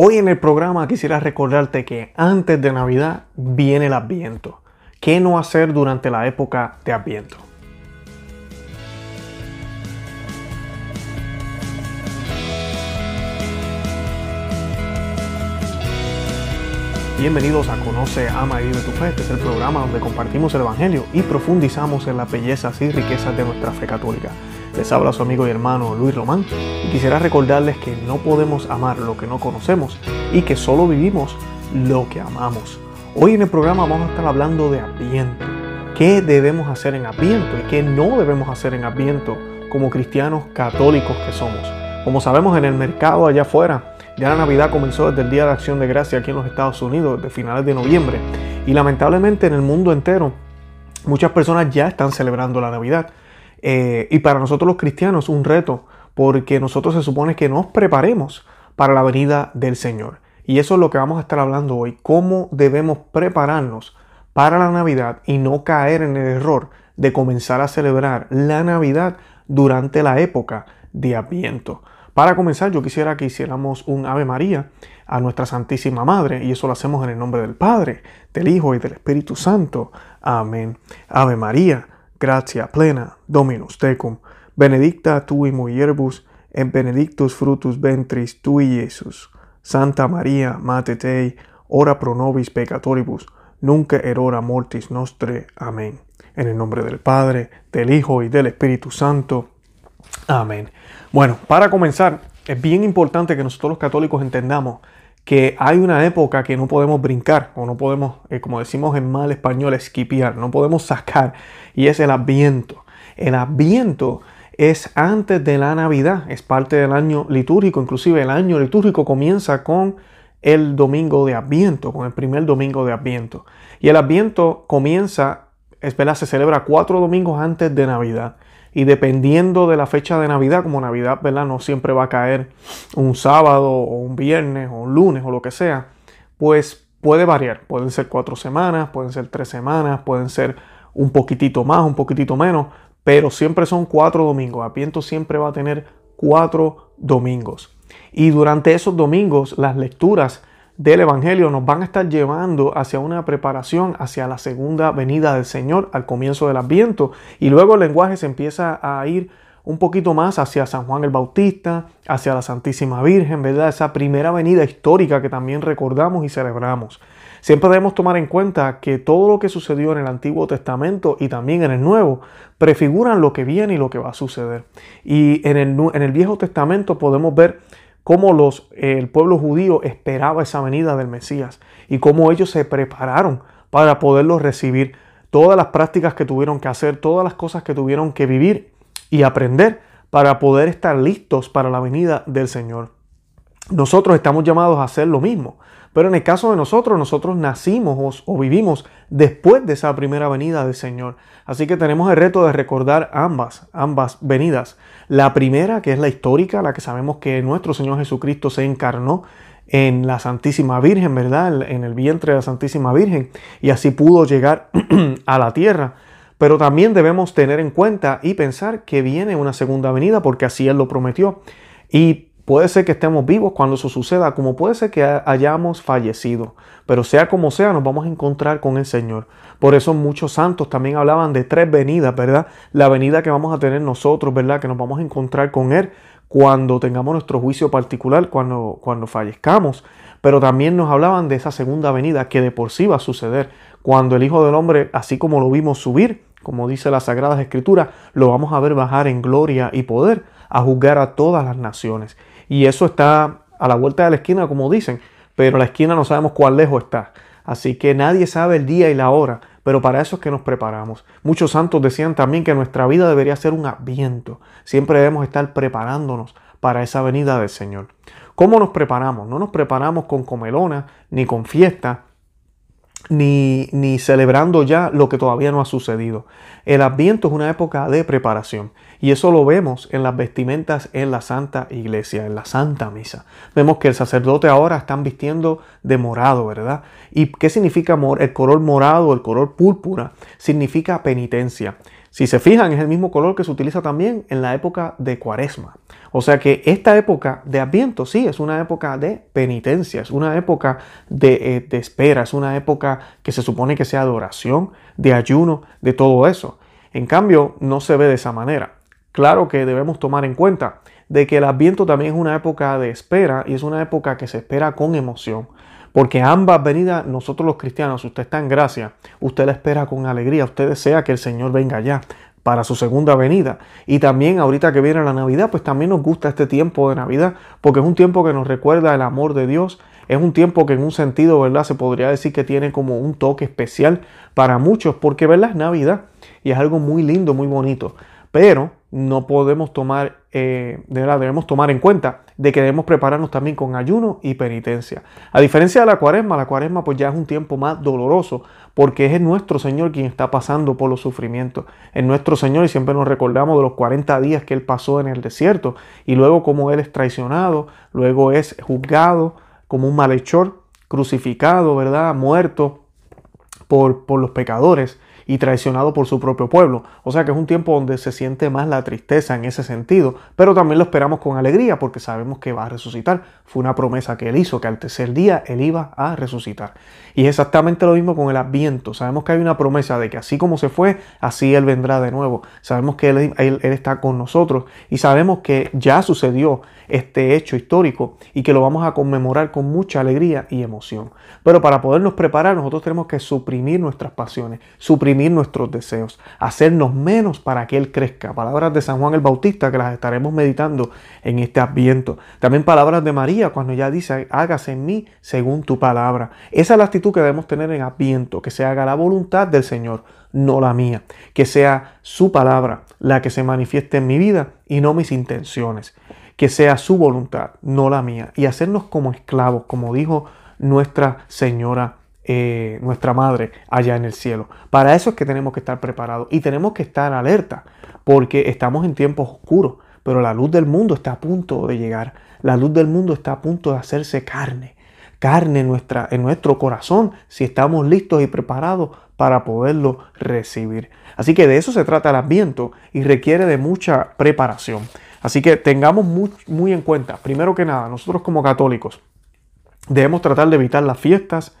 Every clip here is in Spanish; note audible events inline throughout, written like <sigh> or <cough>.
Hoy en el programa quisiera recordarte que antes de Navidad viene el Adviento. ¿Qué no hacer durante la época de Adviento? Bienvenidos a Conoce, Ama y Vive tu Fe. Este es el programa donde compartimos el Evangelio y profundizamos en las bellezas y riquezas de nuestra fe católica. Les habla su amigo y hermano Luis Román y quisiera recordarles que no podemos amar lo que no conocemos y que solo vivimos lo que amamos. Hoy en el programa vamos a estar hablando de Adviento. ¿Qué debemos hacer en Adviento y qué no debemos hacer en Adviento como cristianos católicos que somos? Como sabemos en el mercado allá afuera, ya la Navidad comenzó desde el Día de Acción de Gracia aquí en los Estados Unidos, de finales de noviembre. Y lamentablemente en el mundo entero, muchas personas ya están celebrando la Navidad. Eh, y para nosotros los cristianos un reto, porque nosotros se supone que nos preparemos para la venida del Señor. Y eso es lo que vamos a estar hablando hoy, cómo debemos prepararnos para la Navidad y no caer en el error de comenzar a celebrar la Navidad durante la época de Adviento. Para comenzar, yo quisiera que hiciéramos un Ave María a nuestra Santísima Madre, y eso lo hacemos en el nombre del Padre, del Hijo y del Espíritu Santo. Amén. Ave María, gracia plena, Dominus tecum, benedicta tui mulieribus, et benedictus frutus ventris tui, Jesús. Santa María, Mate Dei, ora pro nobis peccatoribus, nunca erora mortis nostre. Amén. En el nombre del Padre, del Hijo y del Espíritu Santo. Amén. Bueno, para comenzar, es bien importante que nosotros los católicos entendamos que hay una época que no podemos brincar o no podemos, eh, como decimos en mal español, esquipiar, no podemos sacar y es el adviento. El adviento es antes de la Navidad, es parte del año litúrgico, inclusive el año litúrgico comienza con el domingo de Adviento, con el primer domingo de Adviento. Y el Adviento comienza, es se celebra cuatro domingos antes de Navidad. Y dependiendo de la fecha de Navidad, como Navidad, ¿verdad? No siempre va a caer un sábado o un viernes o un lunes o lo que sea, pues puede variar. Pueden ser cuatro semanas, pueden ser tres semanas, pueden ser un poquitito más, un poquitito menos, pero siempre son cuatro domingos. Apiento siempre va a tener cuatro domingos. Y durante esos domingos, las lecturas del Evangelio nos van a estar llevando hacia una preparación hacia la segunda venida del Señor al comienzo del Adviento y luego el lenguaje se empieza a ir un poquito más hacia San Juan el Bautista, hacia la Santísima Virgen, ¿verdad? Esa primera venida histórica que también recordamos y celebramos. Siempre debemos tomar en cuenta que todo lo que sucedió en el Antiguo Testamento y también en el Nuevo prefiguran lo que viene y lo que va a suceder. Y en el, en el Viejo Testamento podemos ver cómo los, el pueblo judío esperaba esa venida del Mesías y cómo ellos se prepararon para poderlo recibir. Todas las prácticas que tuvieron que hacer, todas las cosas que tuvieron que vivir y aprender para poder estar listos para la venida del Señor. Nosotros estamos llamados a hacer lo mismo. Pero en el caso de nosotros, nosotros nacimos o, vivimos después de esa primera venida del Señor. Así que tenemos el reto de recordar ambas, ambas venidas. La primera, que es la histórica, la que sabemos que nuestro Señor Jesucristo se encarnó en la Santísima Virgen, ¿verdad? En el vientre de la Santísima Virgen. Y así pudo llegar <clears throat> a la tierra. Pero también debemos tener en cuenta y pensar que viene una segunda venida porque así Él lo prometió. Y Puede ser que estemos vivos cuando eso suceda, como puede ser que hayamos fallecido. Pero sea como sea, nos vamos a encontrar con el Señor. Por eso muchos santos también hablaban de tres venidas, ¿verdad? La venida que vamos a tener nosotros, ¿verdad? Que nos vamos a encontrar con Él cuando tengamos nuestro juicio particular, cuando, cuando fallezcamos. Pero también nos hablaban de esa segunda venida que de por sí va a suceder. Cuando el Hijo del Hombre, así como lo vimos subir, como dice las Sagradas Escrituras, lo vamos a ver bajar en gloria y poder a juzgar a todas las naciones. Y eso está a la vuelta de la esquina, como dicen, pero la esquina no sabemos cuán lejos está. Así que nadie sabe el día y la hora, pero para eso es que nos preparamos. Muchos santos decían también que nuestra vida debería ser un adviento. Siempre debemos estar preparándonos para esa venida del Señor. ¿Cómo nos preparamos? No nos preparamos con comelona ni con fiesta, ni, ni, celebrando ya lo que todavía no ha sucedido. El Adviento es una época de preparación y eso lo vemos en las vestimentas en la Santa Iglesia, en la Santa Misa. Vemos que el sacerdote ahora están vistiendo de morado, ¿verdad? ¿Y qué significa el color morado, el color púrpura? Significa penitencia. Si se fijan, es el mismo color que se utiliza también en la época de Cuaresma. O sea que esta época de Adviento sí es una época de penitencia, es una época de, eh, espera, es una época que se supone que sea de oración, de ayuno, de todo eso. En cambio, no se ve de esa manera. Claro que debemos tomar en cuenta de que el Adviento también es una época de espera y es una época que se espera con emoción. Porque ambas venidas, nosotros los cristianos, usted está en gracia, usted la espera con alegría, usted desea que el Señor venga ya para su segunda venida. Y también ahorita que viene la Navidad, pues también nos gusta este tiempo de Navidad, porque es un tiempo que nos recuerda el amor de Dios, es un tiempo que en un sentido, ¿verdad? Se podría decir que tiene como un toque especial para muchos, porque, ¿verdad? Es Navidad y es algo muy lindo, muy bonito. Pero no podemos tomar, eh, de verdad, debemos tomar en cuenta de que debemos prepararnos también con ayuno y penitencia. A diferencia de la cuaresma, la cuaresma pues ya es un tiempo más doloroso porque es nuestro Señor quien está pasando por los sufrimientos. Es nuestro Señor y siempre nos recordamos de los 40 días que Él pasó en el desierto y luego como Él es traicionado, luego es juzgado como un malhechor, crucificado, ¿verdad? Muerto por, por los pecadores y traicionado por su propio pueblo. O sea que es un tiempo donde se siente más la tristeza en ese sentido, pero también lo esperamos con alegría porque sabemos que va a resucitar. Fue una promesa que él hizo, que al tercer día él iba a resucitar. Y es exactamente lo mismo con el adviento. Sabemos que hay una promesa de que así como se fue, así él vendrá de nuevo. Sabemos que él, él, él está con nosotros y sabemos que ya sucedió este hecho histórico y que lo vamos a conmemorar con mucha alegría y emoción. Pero para podernos preparar, nosotros tenemos que suprimir nuestras pasiones, suprimir nuestros deseos, hacernos menos para que Él crezca. Palabras de San Juan el Bautista que las estaremos meditando en este adviento. También palabras de María cuando ella dice, hágase en mí según tu palabra. Esa es la actitud que debemos tener en adviento, que se haga la voluntad del Señor, no la mía. Que sea su palabra la que se manifieste en mi vida y no mis intenciones que sea su voluntad, no la mía, y hacernos como esclavos, como dijo nuestra Señora, eh, nuestra Madre allá en el cielo. Para eso es que tenemos que estar preparados y tenemos que estar alerta, porque estamos en tiempos oscuros, pero la luz del mundo está a punto de llegar. La luz del mundo está a punto de hacerse carne, carne en, nuestra, en nuestro corazón, si estamos listos y preparados para poderlo recibir. Así que de eso se trata el adviento y requiere de mucha preparación. Así que tengamos muy, en cuenta, primero que nada, nosotros como católicos debemos tratar de evitar las fiestas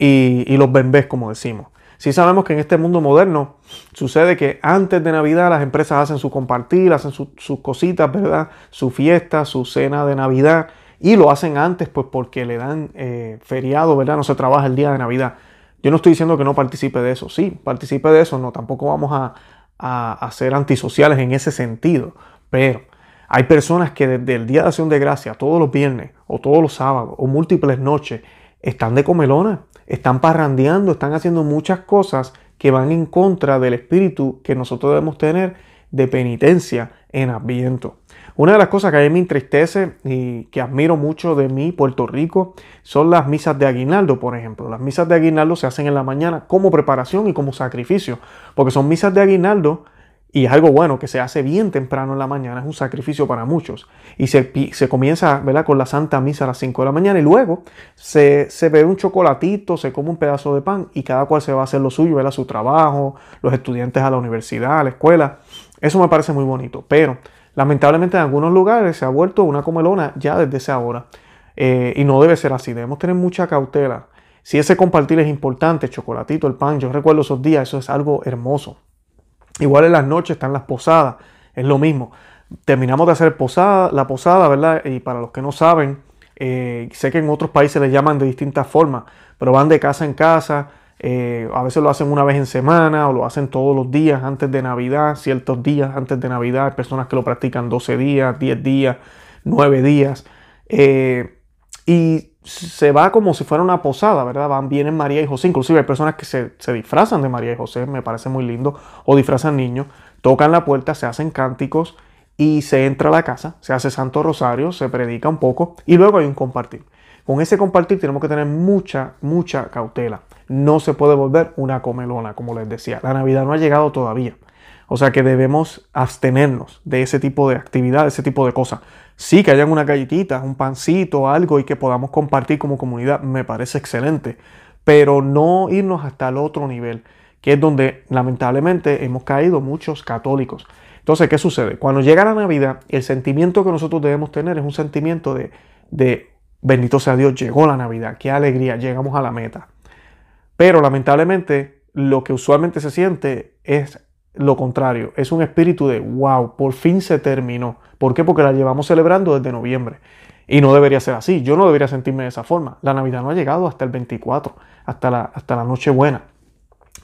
y, los bembés, como decimos. Si sabemos que en este mundo moderno sucede que antes de Navidad las empresas hacen su compartir, hacen sus cositas, ¿verdad? Su fiesta, su cena de Navidad y lo hacen antes pues porque le dan eh, feriado, ¿verdad? No se trabaja el día de Navidad. Yo no estoy diciendo que no participe de eso, sí, participe de eso, no, tampoco vamos a, a ser antisociales en ese sentido, pero hay personas que desde el Día de Acción de Gracia, todos los viernes o todos los sábados o múltiples noches, están de comelona, están parrandeando, están haciendo muchas cosas que van en contra del espíritu que nosotros debemos tener de penitencia en Adviento. Una de las cosas que a mí me entristece y que admiro mucho de mí, Puerto Rico, son las misas de aguinaldo, por ejemplo. Las misas de aguinaldo se hacen en la mañana como preparación y como sacrificio, porque son misas de aguinaldo y es algo bueno que se hace bien temprano en la mañana, es un sacrificio para muchos. Y se, se comienza ¿verdad? con la Santa Misa a las 5 de la mañana y luego se, se bebe un chocolatito, se come un pedazo de pan y cada cual se va a hacer lo suyo, ¿verdad? su trabajo, los estudiantes a la universidad, a la escuela. Eso me parece muy bonito, pero lamentablemente en algunos lugares se ha vuelto una comelona ya desde esa hora. Eh, y no debe ser así, debemos tener mucha cautela. Si ese compartir es importante, el chocolatito, el pan, yo recuerdo esos días, eso es algo hermoso. Igual en las noches están las posadas, es lo mismo. Terminamos de hacer posada, la posada, ¿verdad? Y para los que no saben, eh, sé que en otros países le llaman de distintas formas, pero van de casa en casa, eh, a veces lo hacen una vez en semana o lo hacen todos los días antes de Navidad, ciertos días antes de Navidad. Hay personas que lo practican 12 días, 10 días, 9 días. Eh, y se va como si fuera una posada, ¿verdad? Van, vienen María y José, inclusive hay personas que se, disfrazan de María y José, me parece muy lindo, o disfrazan niños, tocan la puerta, se hacen cánticos y se entra a la casa, se hace Santo Rosario, se predica un poco y luego hay un compartir. Con ese compartir tenemos que tener mucha, mucha cautela. No se puede volver una comelona, como les decía. La Navidad no ha llegado todavía. O sea que debemos abstenernos de ese tipo de actividad, de ese tipo de cosas. Sí, que hayan una galletita, un pancito, algo y que podamos compartir como comunidad, me parece excelente. Pero no irnos hasta el otro nivel, que es donde lamentablemente hemos caído muchos católicos. Entonces, ¿qué sucede? Cuando llega la Navidad, el sentimiento que nosotros debemos tener es un sentimiento de, de bendito sea Dios, llegó la Navidad, qué alegría, llegamos a la meta. Pero lamentablemente lo que usualmente se siente es lo contrario, es un espíritu de wow, por fin se terminó. ¿Por qué? Porque la llevamos celebrando desde noviembre. Y no debería ser así, yo no debería sentirme de esa forma. La Navidad no ha llegado hasta el 24, hasta la, hasta la noche buena.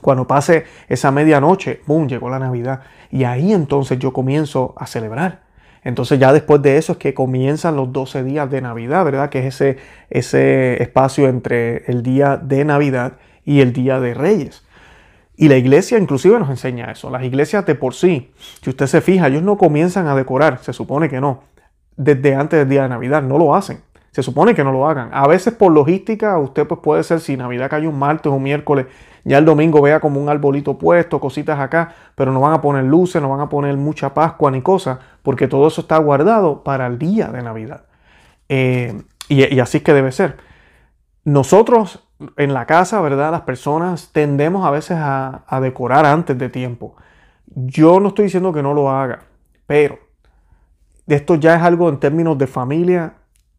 Cuando pase esa medianoche, ¡boom!, llegó la Navidad. Y ahí entonces yo comienzo a celebrar. Entonces ya después de eso es que comienzan los 12 días de Navidad, ¿verdad? Que es ese, ese espacio entre el día de Navidad y el día de Reyes. Y la iglesia inclusive nos enseña eso. Las iglesias de por sí, si usted se fija, ellos no comienzan a decorar, se supone que no, desde antes del día de Navidad, no lo hacen. Se supone que no lo hagan. A veces por logística, usted pues puede ser, si Navidad cae un martes o un miércoles, ya el domingo vea como un arbolito puesto, cositas acá, pero no van a poner luces, no van a poner mucha Pascua ni cosas, porque todo eso está guardado para el día de Navidad. Eh, y, así es que debe ser. Nosotros en la casa, ¿verdad? Las personas tendemos a veces a, decorar antes de tiempo. Yo no estoy diciendo que no lo haga, pero esto ya es algo en términos de familia,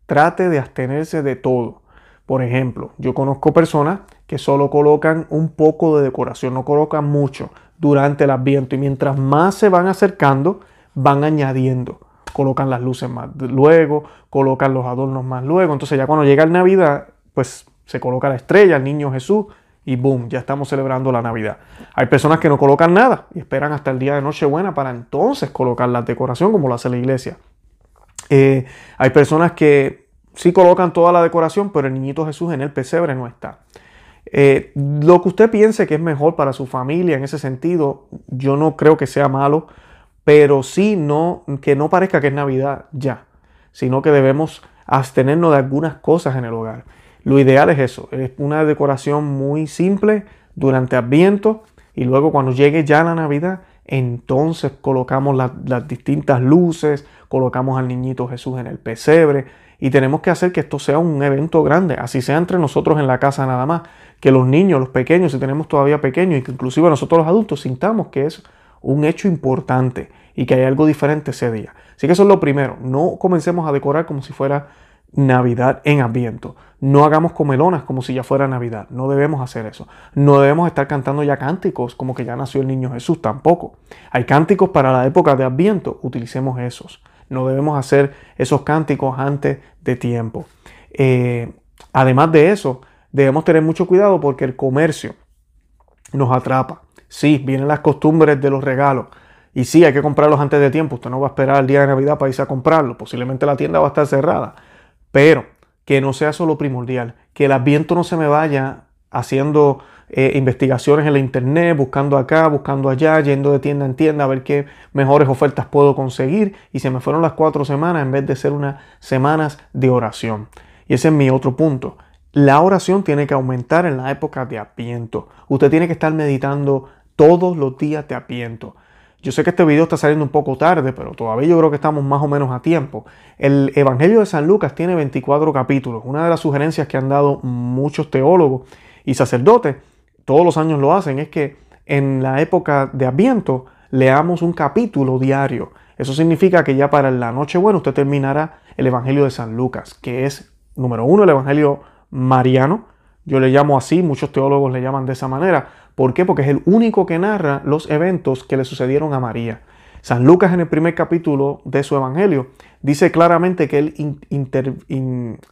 trate de abstenerse de todo. Por ejemplo, yo conozco personas que solo colocan un poco de decoración, no colocan mucho durante el adviento y mientras más se van acercando, van añadiendo. Colocan las luces más luego, colocan los adornos más luego. Entonces ya cuando llega el Navidad, pues se coloca la estrella, el niño Jesús y boom, ya estamos celebrando la Navidad. Hay personas que no colocan nada y esperan hasta el día de Nochebuena para entonces colocar la decoración como lo hace la iglesia. Eh, hay personas que sí colocan toda la decoración, pero el niñito Jesús en el pesebre no está. Eh, lo que usted piense que es mejor para su familia en ese sentido, yo no creo que sea malo, pero sí no, que no parezca que es Navidad ya, sino que debemos abstenernos de algunas cosas en el hogar. Lo ideal es eso, es una decoración muy simple durante Adviento y luego cuando llegue ya la Navidad, entonces colocamos las distintas luces, colocamos al niñito Jesús en el pesebre y tenemos que hacer que esto sea un evento grande, así sea entre nosotros en la casa nada más, que los niños, los pequeños, si tenemos todavía pequeños y inclusive nosotros los adultos sintamos que es un hecho importante y que hay algo diferente ese día. Así que eso es lo primero, no comencemos a decorar como si fuera Navidad en Adviento. No hagamos comelonas como si ya fuera Navidad. No debemos hacer eso. No debemos estar cantando ya cánticos como que ya nació el niño Jesús tampoco. Hay cánticos para la época de Adviento. Utilicemos esos. No debemos hacer esos cánticos antes de tiempo. Eh, además de eso, debemos tener mucho cuidado porque el comercio nos atrapa. Sí, vienen las costumbres de los regalos. Y sí, hay que comprarlos antes de tiempo. Usted no va a esperar el día de Navidad para irse a comprarlo. Posiblemente la tienda va a estar cerrada. Pero que no sea solo primordial. Que el adviento no se me vaya haciendo eh, investigaciones en la internet, buscando acá, buscando allá, yendo de tienda en tienda a ver qué mejores ofertas puedo conseguir. Y se me fueron las cuatro semanas en vez de ser unas semanas de oración. Y ese es mi otro punto. La oración tiene que aumentar en la época de apiento. Usted tiene que estar meditando todos los días de apiento. Yo sé que este video está saliendo un poco tarde, pero todavía yo creo que estamos más o menos a tiempo. El Evangelio de San Lucas tiene 24 capítulos. Una de las sugerencias que han dado muchos teólogos y sacerdotes todos los años lo hacen, es que en la época de Adviento leamos un capítulo diario. Eso significa que ya para la noche buena usted terminará el Evangelio de San Lucas, que es, número uno, el Evangelio mariano. Yo le llamo así, muchos teólogos le llaman de esa manera. ¿Por qué? Porque es el único que narra los eventos que le sucedieron a María. San Lucas en el primer capítulo de su Evangelio dice claramente que él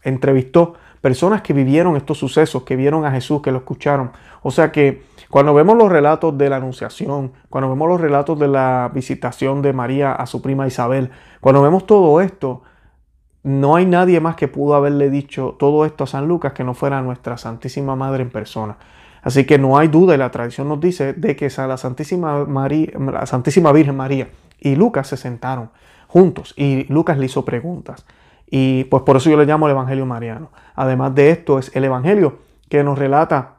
entrevistó personas que vivieron estos sucesos, que vieron a Jesús, que lo escucharon. O sea que cuando vemos los relatos de la Anunciación, cuando vemos los relatos de la visitación de María a su prima Isabel, cuando vemos todo esto, no hay nadie más que pudo haberle dicho todo esto a San Lucas que no fuera nuestra Santísima Madre en persona. Así que no hay duda, y la tradición nos dice, de que la Santísima, María, la Santísima Virgen María y Lucas se sentaron juntos y Lucas le hizo preguntas. Y pues por eso yo le llamo el Evangelio Mariano. Además de esto es el Evangelio que nos relata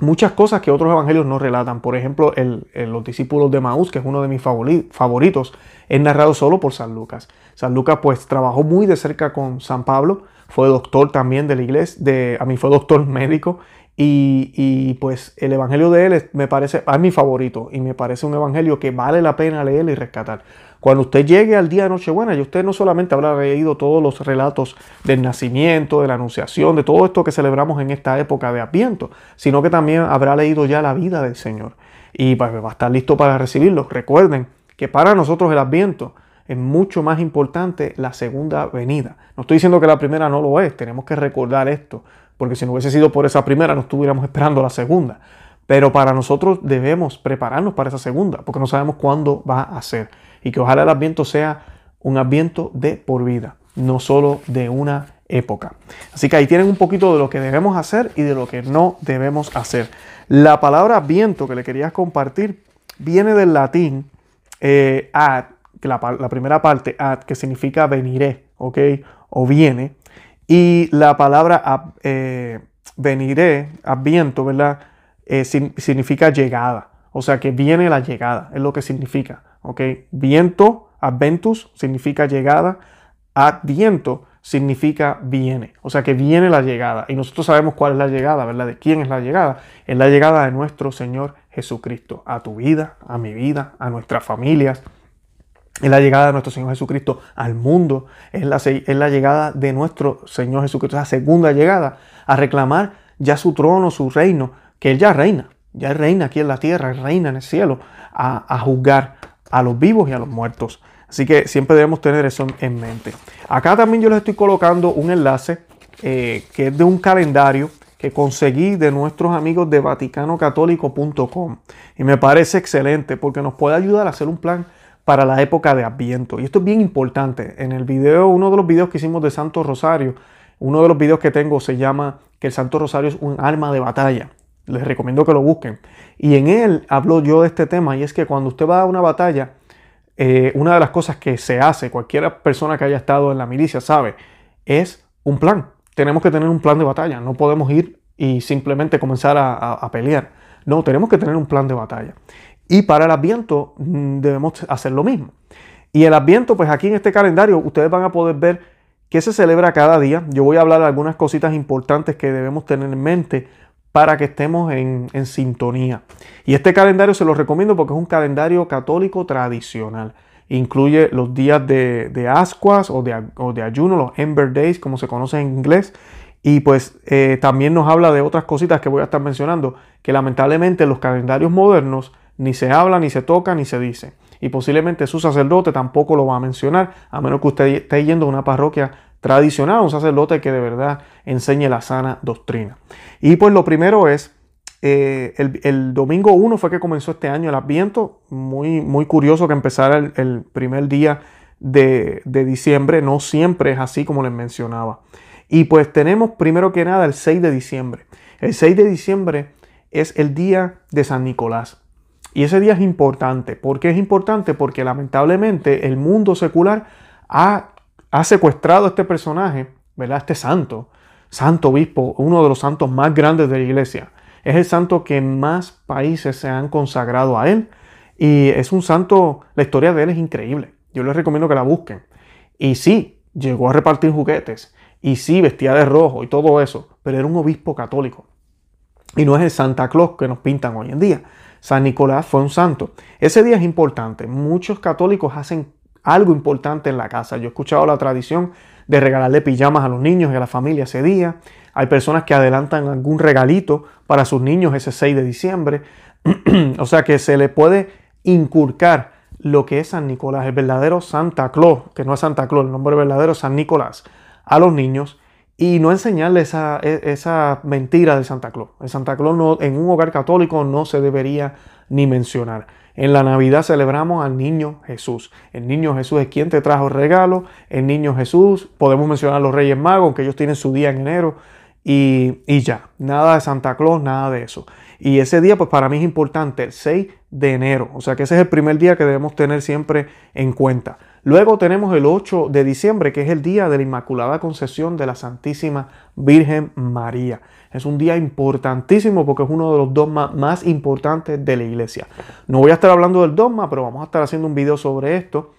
muchas cosas que otros evangelios no relatan. Por ejemplo, el, los discípulos de Maús, que es uno de mis favoritos, es narrado solo por San Lucas. San Lucas pues trabajó muy de cerca con San Pablo, fue doctor también de la iglesia, de, a mí fue doctor médico Y, pues el evangelio de él me parece, es mi favorito y me parece un evangelio que vale la pena leer y rescatar. Cuando usted llegue al día de Nochebuena, y usted no solamente habrá leído todos los relatos del nacimiento, de la anunciación, de todo esto que celebramos en esta época de Adviento, sino que también habrá leído ya la vida del Señor. Y pues, va a estar listo para recibirlo. Recuerden que para nosotros el Adviento es mucho más importante la segunda venida. No estoy diciendo que la primera no lo es, tenemos que recordar esto, porque si no hubiese sido por esa primera, no estuviéramos esperando la segunda. Pero para nosotros debemos prepararnos para esa segunda, porque no sabemos cuándo va a ser y que ojalá el adviento sea un adviento de por vida, no solo de una época. Así que ahí tienen un poquito de lo que debemos hacer y de lo que no debemos hacer. La palabra adviento que le quería compartir viene del latín eh, ad, la, primera parte ad, que significa veniré, ¿ok? O viene. Y la palabra eh, veniré, adviento, ¿verdad? Eh, significa llegada. O sea que viene la llegada, es lo que significa. ¿ok? Viento, adventus, significa llegada. Adviento significa viene. O sea que viene la llegada. Y nosotros sabemos cuál es la llegada, ¿verdad? ¿De quién es la llegada? Es la llegada de nuestro Señor Jesucristo. A tu vida, a mi vida, a nuestras familias. Es la llegada de nuestro Señor Jesucristo al mundo. Es la, es la llegada de nuestro Señor Jesucristo. La segunda llegada a reclamar ya su trono, su reino, que Él ya reina. Ya reina aquí en la tierra, reina en el cielo, a, a juzgar a los vivos y a los muertos. Así que siempre debemos tener eso en mente. Acá también yo les estoy colocando un enlace eh, que es de un calendario que conseguí de nuestros amigos de vaticanocatólico.com. Y me parece excelente porque nos puede ayudar a hacer un plan para la época de Adviento. Y esto es bien importante. En el video, uno de los videos que hicimos de Santo Rosario, uno de los videos que tengo se llama que el Santo Rosario es un arma de batalla. Les recomiendo que lo busquen. Y en él hablo yo de este tema y es que cuando usted va a una batalla, eh, una de las cosas que se hace, cualquier persona que haya estado en la milicia sabe, es un plan. Tenemos que tener un plan de batalla. No podemos ir y simplemente comenzar a, pelear. No, tenemos que tener un plan de batalla. Y para el adviento mm, debemos hacer lo mismo. Y el adviento, pues aquí en este calendario, ustedes van a poder ver qué se celebra cada día. Yo voy a hablar de algunas cositas importantes que debemos tener en mente para que estemos en, sintonía. Y este calendario se lo recomiendo porque es un calendario católico tradicional. Incluye los días de, ascuas o de, de, ayuno, los Ember Days, como se conoce en inglés. Y pues eh, también nos habla de otras cositas que voy a estar mencionando, que lamentablemente en los calendarios modernos ni se habla, ni se toca, ni se dice. Y posiblemente su sacerdote tampoco lo va a mencionar, a menos que usted esté yendo a una parroquia tradicional, un sacerdote que de verdad enseñe la sana doctrina. Y pues lo primero es, eh, el, domingo 1 fue que comenzó este año el Adviento, muy, muy curioso que empezara el, primer día de, de, diciembre, no siempre es así como les mencionaba. Y pues tenemos primero que nada el 6 de diciembre. El 6 de diciembre es el día de San Nicolás. Y ese día es importante. ¿Por qué es importante? Porque lamentablemente el mundo secular ha secuestrado a este personaje, ¿verdad? Este santo, santo obispo, uno de los santos más grandes de la iglesia. Es el santo que más países se han consagrado a él. Y es un santo, la historia de él es increíble. Yo les recomiendo que la busquen. Y sí, llegó a repartir juguetes. Y sí, vestía de rojo y todo eso. Pero era un obispo católico. Y no es el Santa Claus que nos pintan hoy en día. San Nicolás fue un santo. Ese día es importante. Muchos católicos hacen algo importante en la casa. Yo he escuchado la tradición de regalarle pijamas a los niños y a la familia ese día. Hay personas que adelantan algún regalito para sus niños ese 6 de diciembre. <clears throat> o sea que se le puede inculcar lo que es San Nicolás, el verdadero Santa Claus, que no es Santa Claus, el nombre verdadero San Nicolás, a los niños y no enseñarle esa, e, esa mentira de Santa Claus. El Santa Claus no, en un hogar católico no se debería ni mencionar. En la Navidad celebramos al niño Jesús. El niño Jesús es quien te trajo el regalo. El niño Jesús, podemos mencionar a los Reyes Magos, que ellos tienen su día en enero. Y, y, ya, nada de Santa Claus, nada de eso. Y ese día, pues para mí es importante, el 6 de enero. O sea que ese es el primer día que debemos tener siempre en cuenta. Luego tenemos el 8 de diciembre, que es el día de la Inmaculada Concepción de la Santísima Virgen María. Es un día importantísimo porque es uno de los dogmas más importantes de la iglesia. No voy a estar hablando del dogma, pero vamos a estar haciendo un video sobre esto.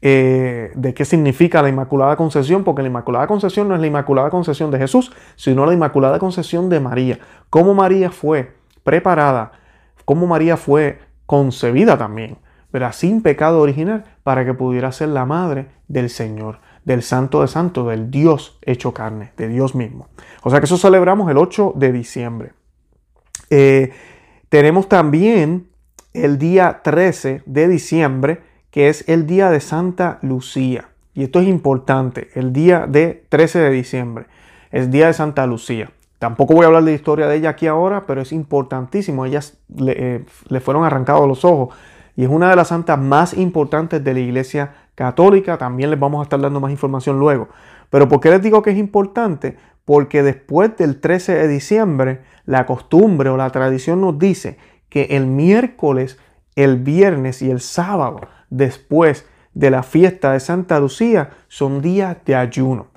eh, de qué significa la Inmaculada Concepción, porque la Inmaculada Concepción no es la Inmaculada Concepción de Jesús, sino la Inmaculada Concepción de María. Cómo María fue preparada, cómo María fue concebida también, pero sin pecado original, para que pudiera ser la madre del Señor, del Santo de Santo, del Dios hecho carne, de Dios mismo. O sea que eso celebramos el 8 de diciembre. Eh, tenemos también el día 13 de diciembre, que es el día de Santa Lucía. Y esto es importante, el día de 13 de diciembre, es día de Santa Lucía. Tampoco voy a hablar de la historia de ella aquí ahora, pero es importantísimo. Ellas le, eh, le fueron arrancados los ojos y es una de las santas más importantes de la Iglesia Católica. También les vamos a estar dando más información luego. Pero ¿por qué les digo que es importante? Porque después del 13 de diciembre, la costumbre o la tradición nos dice que el miércoles, el viernes y el sábado después de la fiesta de Santa Lucía son días de ayuno.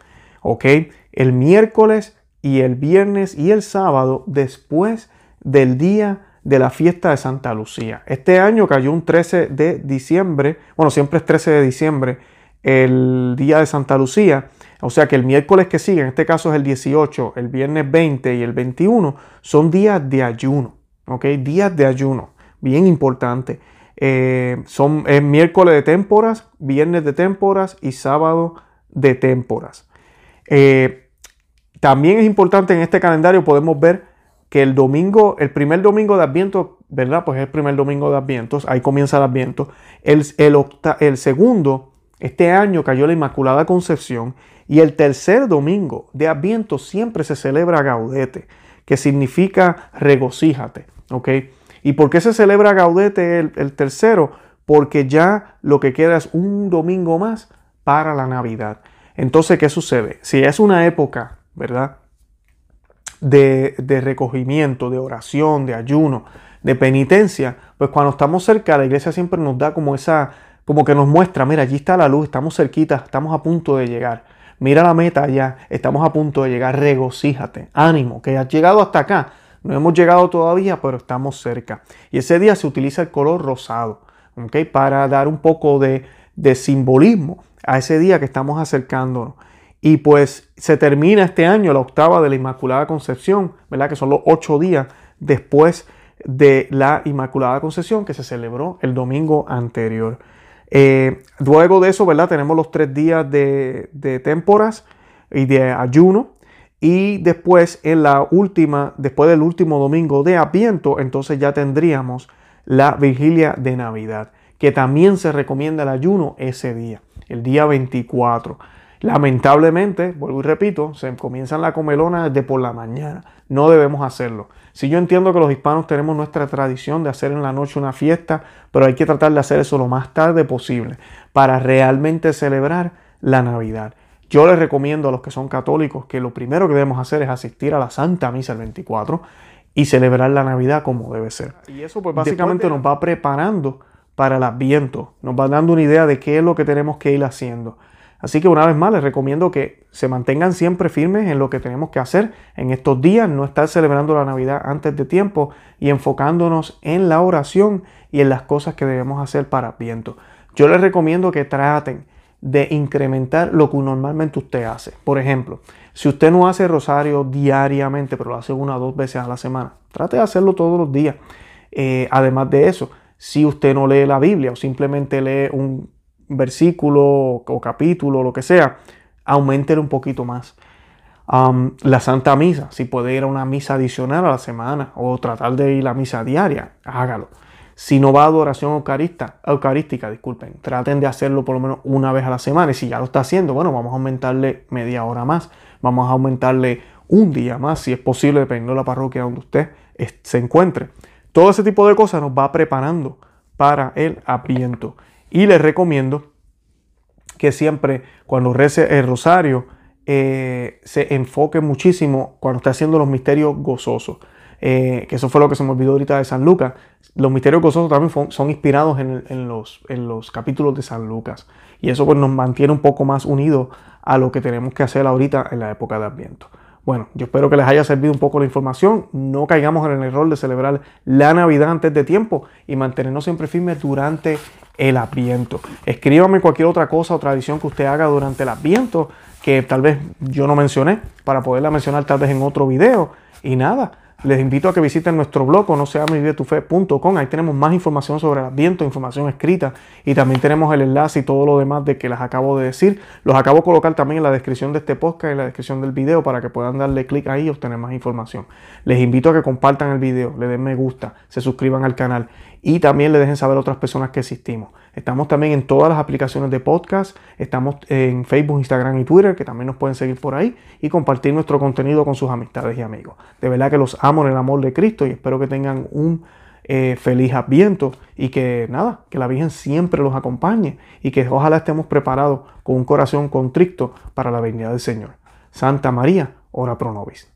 ¿Ok? El miércoles y el viernes y el sábado después del día de la fiesta de Santa Lucía. Este año cayó un 13 de diciembre, bueno, siempre es 13 de diciembre, el día de Santa Lucía, o sea que el miércoles que sigue, en este caso es el 18, el viernes 20 y el 21, son días de ayuno, ¿ok? Días de ayuno, bien importante. Eh, son miércoles de témporas, viernes de témporas y sábado de témporas. Eh, también es importante en este calendario podemos ver que el domingo, el primer domingo de Adviento, ¿verdad? Pues es el primer domingo de Adviento, ahí comienza el Adviento. El, el, el segundo, este año cayó la Inmaculada Concepción y el tercer domingo de Adviento siempre se celebra Gaudete, que significa regocíjate, ¿ok? ¿Y por qué se celebra Gaudete el, tercero? Porque ya lo que queda es un domingo más para la Navidad. Entonces, ¿qué sucede? Si es una época, ¿verdad? De, de, recogimiento, de oración, de ayuno, de penitencia, pues cuando estamos cerca, la iglesia siempre nos da como esa, como que nos muestra, mira, allí está la luz, estamos cerquita, estamos a punto de llegar. Mira la meta ya, estamos a punto de llegar, regocíjate, ánimo, que has llegado hasta acá, no hemos llegado todavía, pero estamos cerca. Y ese día se utiliza el color rosado, ¿ok? Para dar un poco de, simbolismo a ese día que estamos acercándonos. Y pues se termina este año la octava de la Inmaculada Concepción, ¿verdad? Que son los ocho días después de la Inmaculada Concepción que se celebró el domingo anterior. Eh, luego de eso, ¿verdad? Tenemos los tres días de, de témporas y de ayuno. Y después, en la última, después del último domingo de Adviento, entonces ya tendríamos la vigilia de Navidad, que también se recomienda el ayuno ese día, el día 24. Lamentablemente, vuelvo y repito, se comienzan la comelona desde por la mañana. No debemos hacerlo. Si yo entiendo que los hispanos tenemos nuestra tradición de hacer en la noche una fiesta, pero hay que tratar de hacer eso lo más tarde posible para realmente celebrar la Navidad. Yo les recomiendo a los que son católicos que lo primero que debemos hacer es asistir a la Santa Misa el 24 y celebrar la Navidad como debe ser. Y eso pues básicamente nos va preparando para el Adviento, nos va dando una idea de qué es lo que tenemos que ir haciendo. Así que una vez más les recomiendo que se mantengan siempre firmes en lo que tenemos que hacer en estos días, no estar celebrando la Navidad antes de tiempo y enfocándonos en la oración y en las cosas que debemos hacer para Adviento. Yo les recomiendo que traten de incrementar lo que normalmente usted hace. Por ejemplo, si usted no hace rosario diariamente, pero lo hace una o dos veces a la semana, trate de hacerlo todos los días. Eh, además de eso, si usted no lee la Biblia o simplemente lee un versículo o capítulo lo que sea, aumentele un poquito más. la Santa Misa, si puede ir a una misa adicional a la semana o tratar de ir a misa diaria, hágalo. Si no va a adoración eucarística, disculpen, traten de hacerlo por lo menos una vez a la semana. Y si ya lo está haciendo, bueno, vamos a aumentarle media hora más. Vamos a aumentarle un día más, si es posible, dependiendo de la parroquia donde usted se encuentre. Todo ese tipo de cosas nos va preparando para el apiento. Y les recomiendo que siempre cuando rece el rosario eh, se enfoque muchísimo cuando está haciendo los misterios gozosos. Eh, que eso fue lo que se me olvidó ahorita de San Lucas. Los misterios gozosos también son inspirados en, los, en, los, capítulos de San Lucas. Y eso pues nos mantiene un poco más unidos a lo que tenemos que hacer ahorita en la época de Adviento. Bueno, yo espero que les haya servido un poco la información. No caigamos en el error de celebrar la Navidad antes de tiempo y mantenernos siempre firmes durante el Adviento. Escríbame cualquier otra cosa o tradición que usted haga durante el Adviento que tal vez yo no mencioné para poderla mencionar tal vez en otro video. Y nada, les invito a que visiten nuestro blog o no sea Ahí tenemos más información sobre el Adviento, información escrita y también tenemos el enlace y todo lo demás de que les acabo de decir. Los acabo de colocar también en la descripción de este podcast y en la descripción del video para que puedan darle clic ahí y obtener más información. Les invito a que compartan el video, le den me gusta, se suscriban al canal y también le dejen saber a otras personas que existimos. Estamos también en todas las aplicaciones de podcast, estamos en Facebook, Instagram y Twitter, que también nos pueden seguir por ahí y compartir nuestro contenido con sus amistades y amigos. De verdad que los amo en el amor de Cristo y espero que tengan un eh, feliz adviento y que nada, que la Virgen siempre los acompañe y que ojalá estemos preparados con un corazón contrito para la venida del Señor. Santa María, ora pro nobis.